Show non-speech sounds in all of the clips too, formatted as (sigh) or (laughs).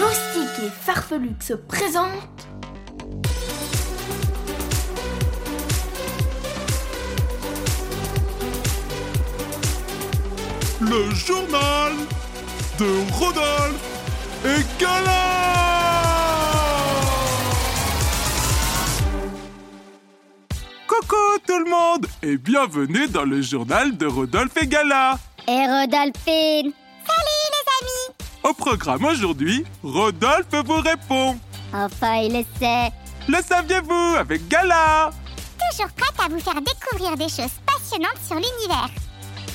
Loustique et Farfelux se présentent le journal de Rodolphe et Gala. Coucou tout le monde et bienvenue dans le journal de Rodolphe et Gala. Et Rodolphine amis Au programme aujourd'hui, Rodolphe vous répond. Enfin, il le sait. Le saviez-vous avec Gala? Toujours prête à vous faire découvrir des choses passionnantes sur l'univers.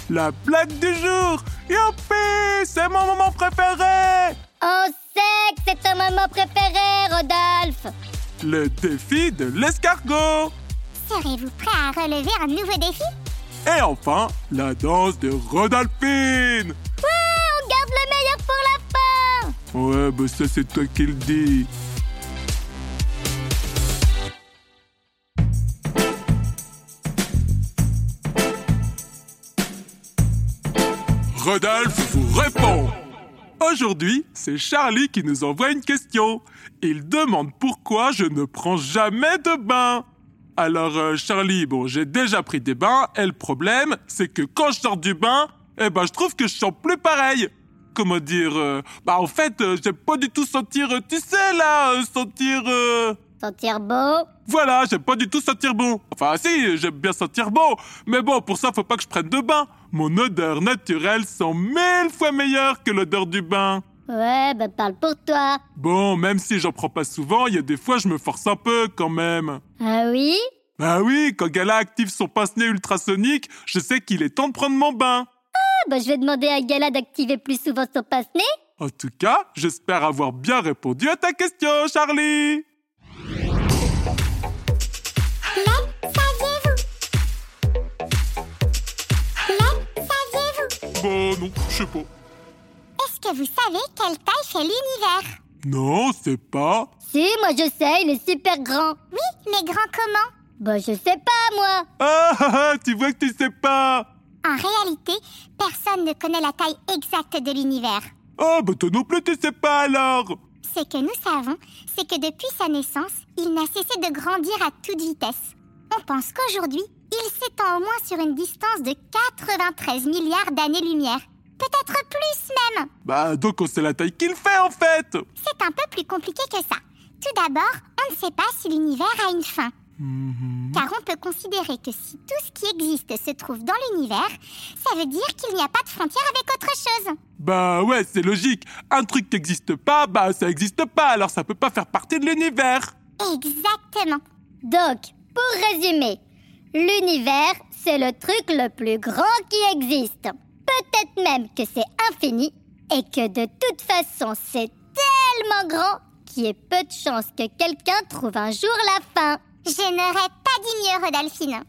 La blague du jour. Youpi C'est mon moment préféré. On sait que c'est ton moment préféré, Rodolphe. Le défi de l'escargot. Serez-vous prêt à relever un nouveau défi? Et enfin, la danse de Rodolphine Ouais, bah ça c'est toi qui le dis. Rodolphe vous répond. Aujourd'hui, c'est Charlie qui nous envoie une question. Il demande pourquoi je ne prends jamais de bain. Alors euh, Charlie, bon, j'ai déjà pris des bains et le problème, c'est que quand je sors du bain, eh ben je trouve que je sens plus pareil. Comment dire euh, Bah en fait, euh, j'aime pas du tout sentir, euh, tu sais là, euh, sentir. Sentir beau Voilà, j'aime pas du tout sentir bon. Enfin si, j'aime bien sentir bon, mais bon, pour ça, faut pas que je prenne de bain. Mon odeur naturelle sent mille fois meilleure que l'odeur du bain. Ouais, bah parle pour toi Bon, même si j'en prends pas souvent, il y a des fois je me force un peu quand même. Ah oui? Bah oui, quand Gala active son pince-nez ultrasonique, je sais qu'il est temps de prendre mon bain. Ah bah je vais demander à Gala d'activer plus souvent son passe-nez En tout cas, j'espère avoir bien répondu à ta question, Charlie. Bon, non, je sais pas. Est-ce que vous savez quelle taille fait l'univers? Non, c'est pas. Si, moi je sais, il est super grand Oui, mais grand comment? Bah je sais pas, moi Ah, ah, ah, tu vois que tu sais pas. En réalité, personne ne connaît la taille exacte de l'univers. Ah, bah toi non plus tu sais pas alors. Ce que nous savons, c'est que depuis sa naissance, il n'a cessé de grandir à toute vitesse. On pense qu'aujourd'hui, il s'étend au moins sur une distance de 93 milliards d'années-lumière. Peut-être plus même. Bah donc on sait la taille qu'il fait en fait. C'est un peu plus compliqué que ça. Tout d'abord, on ne sait pas si l'univers a une fin. Car on peut considérer que si tout ce qui existe se trouve dans l'univers, ça veut dire qu'il n'y a pas de frontière avec autre chose. Bah ouais, c'est logique. Un truc qui n'existe pas, bah ça existe pas, alors ça peut pas faire partie de l'univers. Exactement. Donc, pour résumer, l'univers, c'est le truc le plus grand qui existe. Peut-être même que c'est infini et que de toute façon, c'est tellement grand qu'il y ait peu de chances que quelqu'un trouve un jour la fin. Je n'aurais pas dit mieux, Rodolphine.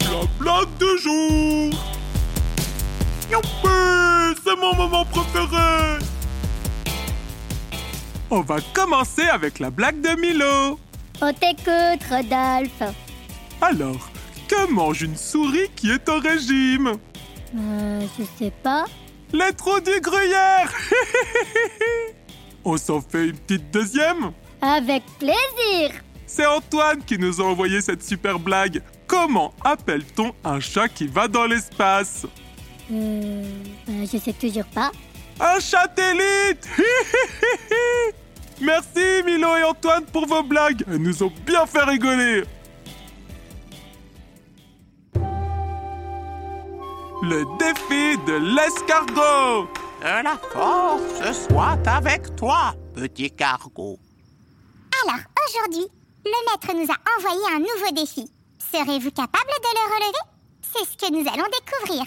La blague du jour. Youpi, c'est mon moment préféré. On va commencer avec la blague de Milo. On t'écoute, Rodolphe. Alors, que mange une souris qui est au régime? Euh, je sais pas. Les trous du gruyère (laughs) On s'en fait une petite deuxième? Avec plaisir. C'est Antoine qui nous a envoyé cette super blague. Comment appelle-t-on un chat qui va dans l'espace? Euh, bah, je sais toujours pas. Un satellite (laughs) Merci Milo et Antoine pour vos blagues. Elles nous ont bien fait rigoler. Le défi de l'escargot. Que la force soit avec toi, petit cargo. Alors, aujourd'hui, le maître nous a envoyé un nouveau défi. Serez-vous capable de le relever? C'est ce que nous allons découvrir.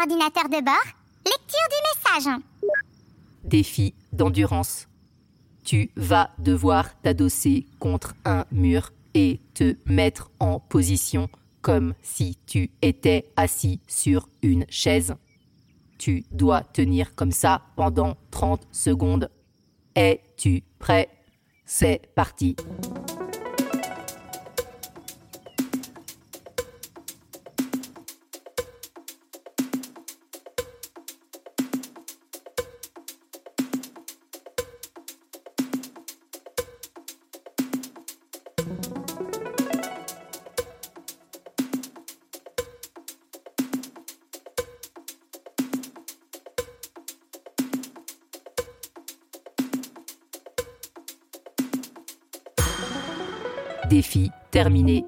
Ordinateur de bord, lecture du message. Défi d'endurance. Tu vas devoir t'adosser contre un mur et te mettre en position comme si tu étais assis sur une chaise. Tu dois tenir comme ça pendant 30 secondes. Es-tu prêt? C'est parti. Défi terminé.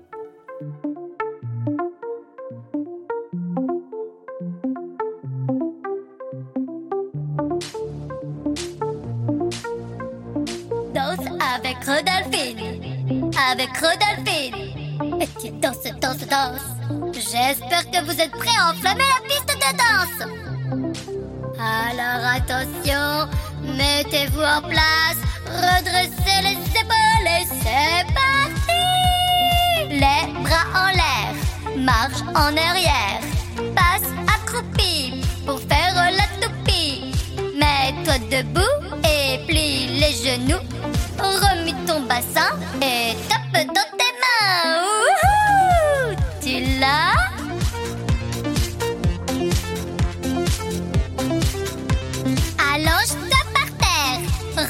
Danse avec Rodolphine. Avec Rodolphine. Et tu danses, danses, danses. J'espère que vous êtes prêts à enflammer la piste de danse. Alors attention, mettez-vous en place, redressez les épaules et c'est en arrière, passe accroupi pour faire la toupie. Mets-toi debout et plie les genoux. Remue ton bassin et tape dans tes mains. Wouhou tu l'as? Allonge-toi par terre,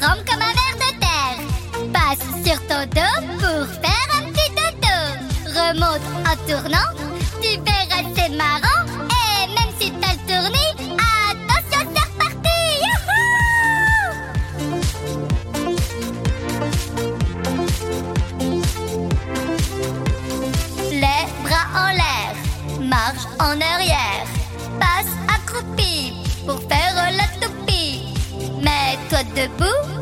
rampe comme un ver de terre. Passe sur ton dos pour faire un petit dodo. Remonte en tournant, verras c'est marrant. Et même si t'as le tournis, attention c'est reparti. Youhou Les bras en l'air, marche en arrière, passe accroupi pour faire la toupie. Mets-toi debout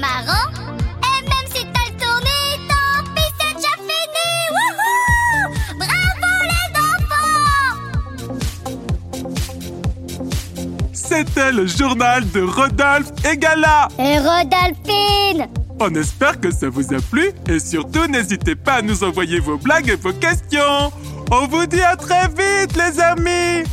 marrant. Et même si t'as le tourné, tant pis c'est déjà fini. Wouhou Bravo les enfants C'était le journal de Rodolphe et Gala. Et Rodolphine On espère que ça vous a plu et surtout n'hésitez pas à nous envoyer vos blagues et vos questions. On vous dit à très vite les amis